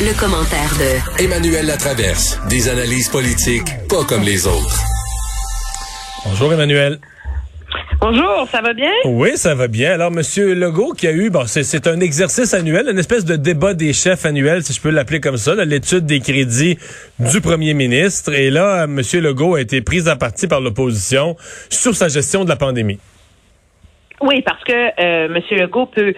Le, commentaire de Emmanuel Latraverse. Des analyses politiques pas comme les autres. Bonjour Emmanuel. Bonjour, ça va bien? Oui, ça va bien. Alors, Monsieur Legault qui a eu, bon, c'est, un exercice annuel, une espèce de débat des chefs annuel, si je peux l'appeler comme ça, l'étude des crédits du premier ministre. Et là, Monsieur Legault a été pris à partie par l'opposition sur sa gestion de la pandémie. Oui, parce que euh, M. Legault peut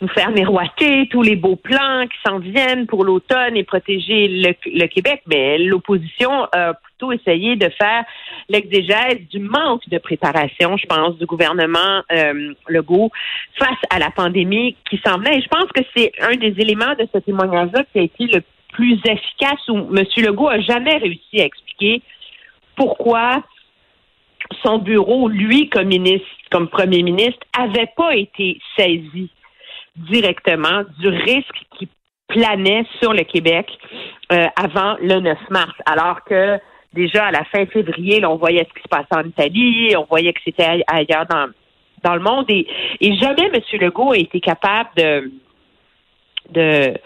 nous faire miroiter tous les beaux plans qui s'en viennent pour l'automne et protéger le, le Québec, mais l'opposition a plutôt essayé de faire l'exégèse du manque de préparation, je pense, du gouvernement euh, Legault face à la pandémie qui s'en venait. Et je pense que c'est un des éléments de ce témoignage-là qui a été le plus efficace où M. Legault a jamais réussi à expliquer pourquoi son bureau, lui, comme ministre, comme premier ministre, avait pas été saisi directement du risque qui planait sur le Québec euh, avant le 9 mars, alors que déjà à la fin février, on voyait ce qui se passait en Italie, on voyait que c'était ailleurs dans, dans le monde, et, et jamais M. Legault a été capable de de,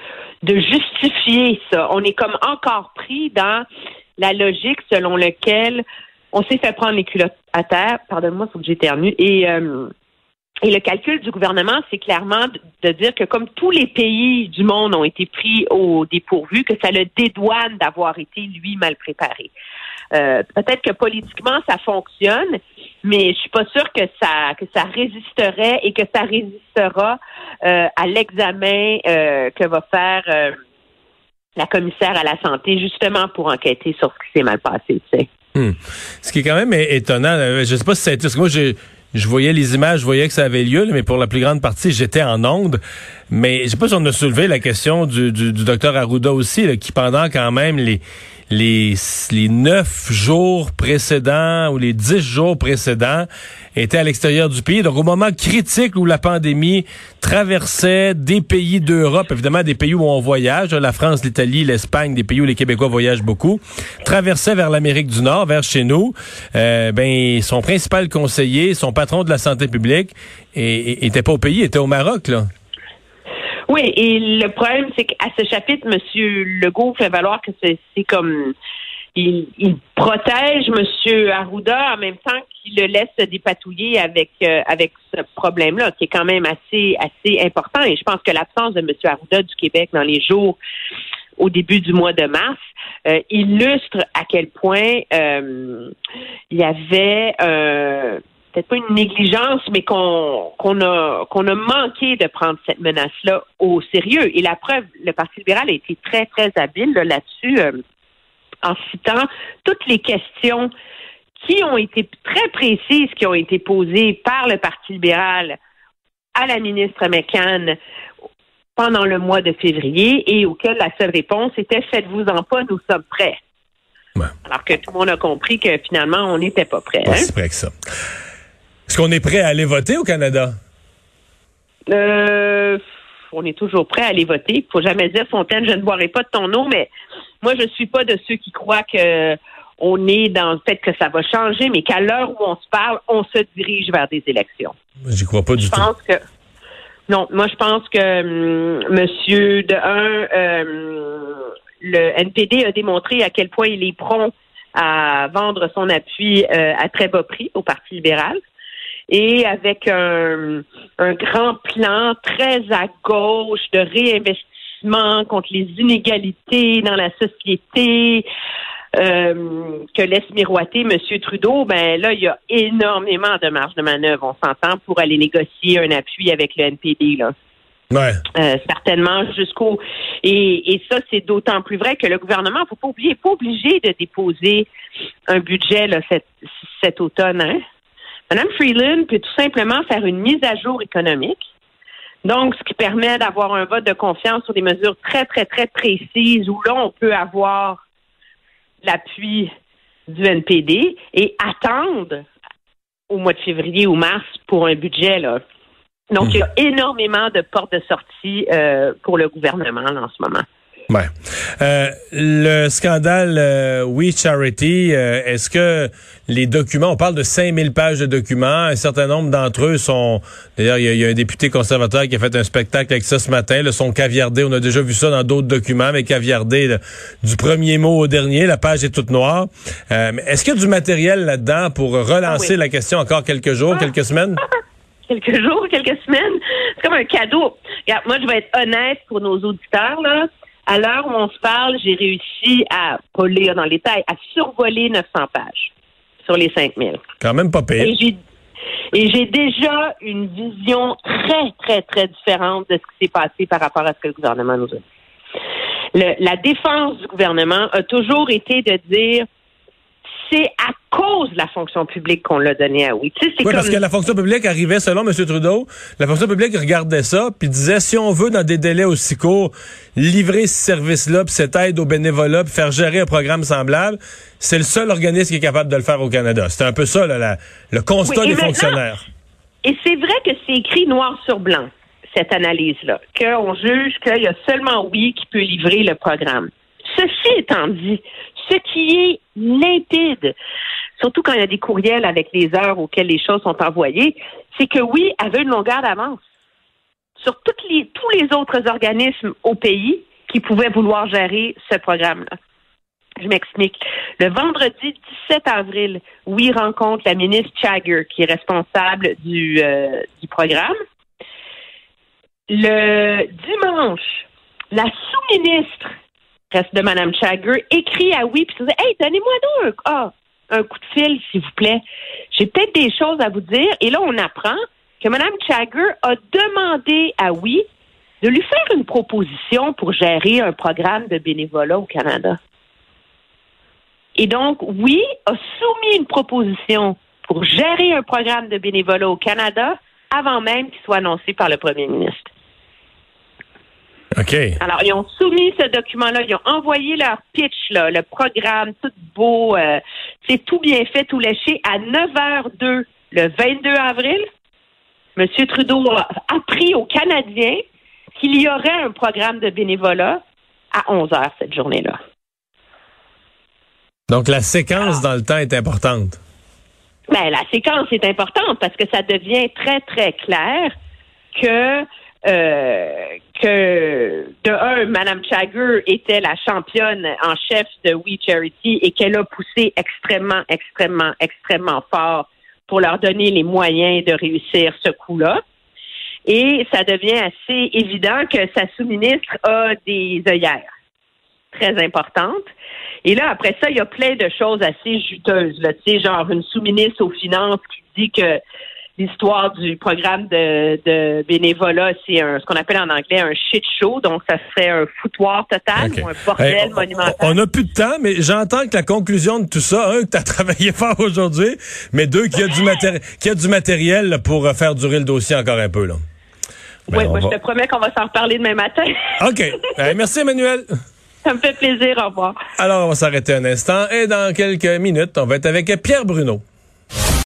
justifier ça. On est comme encore pris dans la logique selon laquelle on s'est fait prendre les culottes à terre. Pardonne-moi, faut que j'éternue. Et, euh, et le calcul du gouvernement, c'est clairement de, dire que comme tous les pays du monde ont été pris au dépourvu, que ça le dédouane d'avoir été, lui, mal préparé. Euh, peut-être que politiquement, ça fonctionne, mais je suis pas sûre que ça que ça résisterait et que ça résistera euh, à l'examen euh, que va faire la commissaire à la santé, justement pour enquêter sur ce qui s'est mal passé. Tu sais. Hmm. Ce qui est quand même étonnant, je sais pas si que moi, j'ai, je voyais les images, je voyais que ça avait lieu, mais pour la plus grande partie, j'étais en onde. Mais je sais pas si on a soulevé la question du, du, du docteur Arruda aussi, qui pendant quand même les les, neuf jours précédents ou les dix jours précédents était à l'extérieur du pays. Donc, au moment critique où la pandémie traversait des pays d'Europe, évidemment des pays où on voyage, la France, l'Italie, l'Espagne, des pays où les Québécois voyagent beaucoup, traversait vers l'Amérique du Nord, vers chez nous, euh, ben, son principal conseiller, son patron de la santé publique, était pas au pays, était au Maroc, là. Oui, et le problème, c'est qu'à ce chapitre, M. Legault fait valoir que c'est comme il, protège M. Arruda en même temps qu'il le laisse se dépatouiller avec euh, avec ce problème-là, qui est quand même assez assez important. Et je pense que l'absence de M. Arruda du Québec dans les jours au début du mois de mars euh, illustre à quel point euh, il y avait euh, peut-être pas une négligence, mais qu'on qu'on a qu'on a manqué de prendre cette menace-là au sérieux. Et la preuve, le Parti libéral a été très, très habile là-dessus, euh, en citant toutes les questions qui ont été très précises, qui ont été posées par le Parti libéral à la ministre McCann pendant le mois de février et auxquelles la seule réponse était faites-vous-en pas, nous sommes prêts. Ouais. Alors que tout le monde a compris que finalement, on n'était pas prêt. Pas hein? si que ça. Est-ce qu'on est prêt à aller voter au Canada? Euh, on est toujours prêt à aller voter. Il faut jamais dire, Fontaine, je ne boirai pas de ton eau, mais moi, je suis pas de ceux qui croient que on est dans le fait que ça va changer, mais qu'à l'heure où on se parle, on se dirige vers des élections. J'y crois pas du Je tout. pense que non, moi je pense que hum, Monsieur de un, euh, le NPD a démontré à quel point il est prompt à vendre son appui euh, à très bas prix au Parti libéral et avec un, un grand plan très à gauche de réinvestissement contre les inégalités dans la société euh, que laisse miroiter M. Trudeau, ben là, il y a énormément de marge de manœuvre, on s'entend, pour aller négocier un appui avec le NPD. Là. Ouais. Euh, certainement jusqu'au et, et ça c'est d'autant plus vrai que le gouvernement faut pas oublier n'est pas obligé de déposer un budget là, cet, cet automne hein? Madame Freeland peut tout simplement faire une mise à jour économique Donc, ce qui permet d'avoir un vote de confiance sur des mesures très, très, très précises où là, on peut avoir l'appui du NPD et attendre au mois de février ou mars pour un budget. Là. Donc, il y a énormément de portes de sortie euh, pour le gouvernement là, en ce moment. Ouais. Euh, le scandale euh, We Charity, euh, est-ce que les documents, on parle de 5000 pages de documents, un certain nombre d'entre eux sont, d'ailleurs, il y, a un député conservateur qui a fait un spectacle avec ça ce matin, le sont caviardés, on a déjà vu ça dans d'autres documents, mais caviardés du premier mot au dernier, la page est toute noire. est-ce qu'il y a du matériel là-dedans pour relancer ah la question encore quelques jours, quelques semaines? quelques jours, quelques semaines. C'est comme un cadeau. Regarde, moi, je vais être honnête pour nos auditeurs, là. À l'heure où on se parle, j'ai réussi à, pas lire dans les détails, à survoler 900 pages sur les 5000. Quand même pas payé. Et j'ai déjà une vision très, très, très différente de ce qui s'est passé par rapport à ce que le gouvernement nous a dit. la défense du gouvernement a toujours été de dire c'est à cause de la fonction publique qu'on l'a donné à oui. oui, parce que la fonction publique arrivait, selon M. Trudeau, la fonction publique regardait ça, puis disait, si on veut, dans des délais aussi courts, livrer ce service-là, puis cette aide aux bénévolat, puis faire gérer un programme semblable, c'est le seul organisme qui est capable de le faire au Canada. C'est un peu ça, là, le constat des fonctionnaires. Et c'est vrai que c'est écrit noir sur blanc, cette analyse-là, qu'on juge qu'il y a seulement oui qui peut livrer le programme. Ceci étant dit, ce qui est limpide, surtout quand il y a des courriels avec les heures auxquelles les choses sont envoyées, c'est que oui, avait une longueur d'avance sur les, tous les autres organismes au pays qui pouvaient vouloir gérer ce programme-là. Je m'explique. Le vendredi 17 avril, oui, rencontre la ministre Chagger, qui est responsable du, euh, du programme. Le dimanche, la sous-ministre de Mme Chagger, écrit à oui, puis dit Hey, donnez-moi donc un, ah, un coup de fil, s'il vous plaît. J'ai peut-être des choses à vous dire. Et là, on apprend que Mme Chagger a demandé à oui de lui faire une proposition pour gérer un programme de bénévolat au Canada. Et donc, oui, a soumis une proposition pour gérer un programme de bénévolat au Canada avant même qu'il soit annoncé par le premier ministre. Alors, ils ont soumis ce document-là, ils ont envoyé leur pitch, là, le programme, tout beau, euh, c'est tout bien fait, tout léché, à 9h02 le 22 avril. M. Trudeau a appris aux Canadiens qu'il y aurait un programme de bénévolat à 11 h cette journée-là. Donc, la séquence dans le temps est importante. Ben, la séquence est importante parce que ça devient très, très clair que euh, que de un, Mme Chagger était la championne en chef de We Charity et qu'elle a poussé extrêmement, extrêmement, extrêmement fort pour leur donner les moyens de réussir ce coup-là. Et ça devient assez évident que sa sous-ministre a des œillères très importantes. Et là, après ça, il y a plein de choses assez juteuses. Là. Tu sais, genre une sous-ministre aux Finances qui dit que l'histoire du programme de, bénévolat, c'est ce qu'on appelle en anglais un shit show. Donc, ça serait un foutoir total ou un bordel monumental. On n'a plus de temps, mais j'entends que la conclusion de tout ça, un, que tu as travaillé fort aujourd'hui, mais deux, qu'il y a du, qu'il y a du matériel pour euh, faire durer le dossier encore un peu. Là. oui, moi, je te promets qu'on va s'en reparler demain matin. OK. merci, Emmanuel. Ça me fait plaisir. Au revoir. Alors, on va s'arrêter un instant et dans quelques minutes, on va être avec Pierre Bruno.